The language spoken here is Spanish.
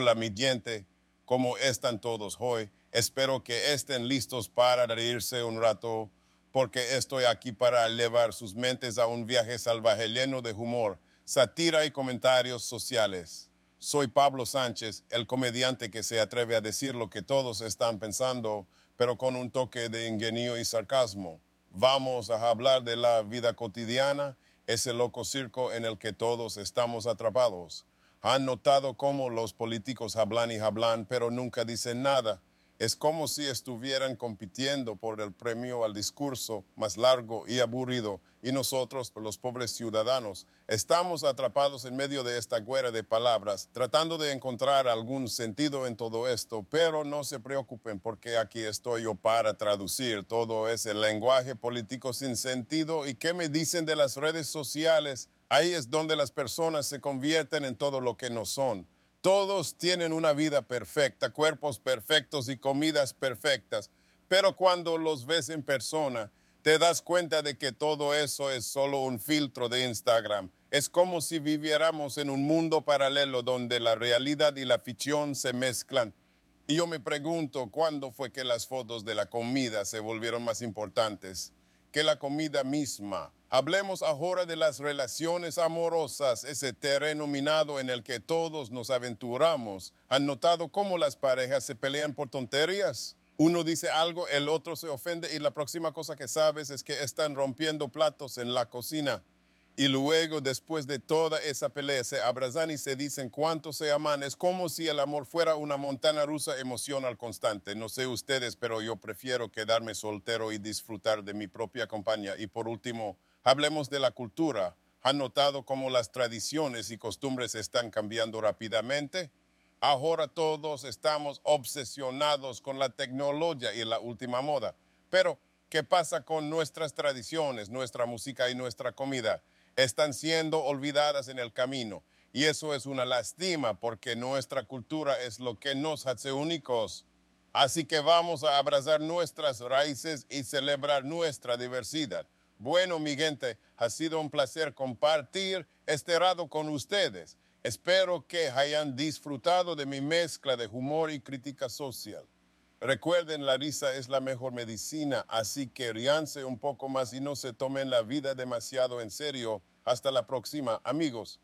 Hola mi gente, ¿cómo están todos hoy? Espero que estén listos para reírse un rato, porque estoy aquí para elevar sus mentes a un viaje salvaje lleno de humor, sátira y comentarios sociales. Soy Pablo Sánchez, el comediante que se atreve a decir lo que todos están pensando, pero con un toque de ingenio y sarcasmo. Vamos a hablar de la vida cotidiana, ese loco circo en el que todos estamos atrapados. Han notado cómo los políticos hablan y hablan, pero nunca dicen nada. Es como si estuvieran compitiendo por el premio al discurso más largo y aburrido, y nosotros, los pobres ciudadanos, estamos atrapados en medio de esta guerra de palabras, tratando de encontrar algún sentido en todo esto, pero no se preocupen porque aquí estoy yo para traducir todo ese lenguaje político sin sentido y qué me dicen de las redes sociales. Ahí es donde las personas se convierten en todo lo que no son. Todos tienen una vida perfecta, cuerpos perfectos y comidas perfectas, pero cuando los ves en persona, te das cuenta de que todo eso es solo un filtro de Instagram. Es como si viviéramos en un mundo paralelo donde la realidad y la ficción se mezclan. Y yo me pregunto, ¿cuándo fue que las fotos de la comida se volvieron más importantes que la comida misma? Hablemos ahora de las relaciones amorosas, ese terreno minado en el que todos nos aventuramos. ¿Han notado cómo las parejas se pelean por tonterías? Uno dice algo, el otro se ofende y la próxima cosa que sabes es que están rompiendo platos en la cocina. Y luego, después de toda esa pelea, se abrazan y se dicen cuánto se aman. Es como si el amor fuera una montaña rusa emocional constante. No sé ustedes, pero yo prefiero quedarme soltero y disfrutar de mi propia compañía. Y por último, Hablemos de la cultura. ¿Han notado cómo las tradiciones y costumbres están cambiando rápidamente? Ahora todos estamos obsesionados con la tecnología y la última moda. Pero, ¿qué pasa con nuestras tradiciones, nuestra música y nuestra comida? Están siendo olvidadas en el camino. Y eso es una lástima porque nuestra cultura es lo que nos hace únicos. Así que vamos a abrazar nuestras raíces y celebrar nuestra diversidad. Bueno, mi gente, ha sido un placer compartir este rato con ustedes. Espero que hayan disfrutado de mi mezcla de humor y crítica social. Recuerden, la risa es la mejor medicina, así que ríanse un poco más y no se tomen la vida demasiado en serio. Hasta la próxima, amigos.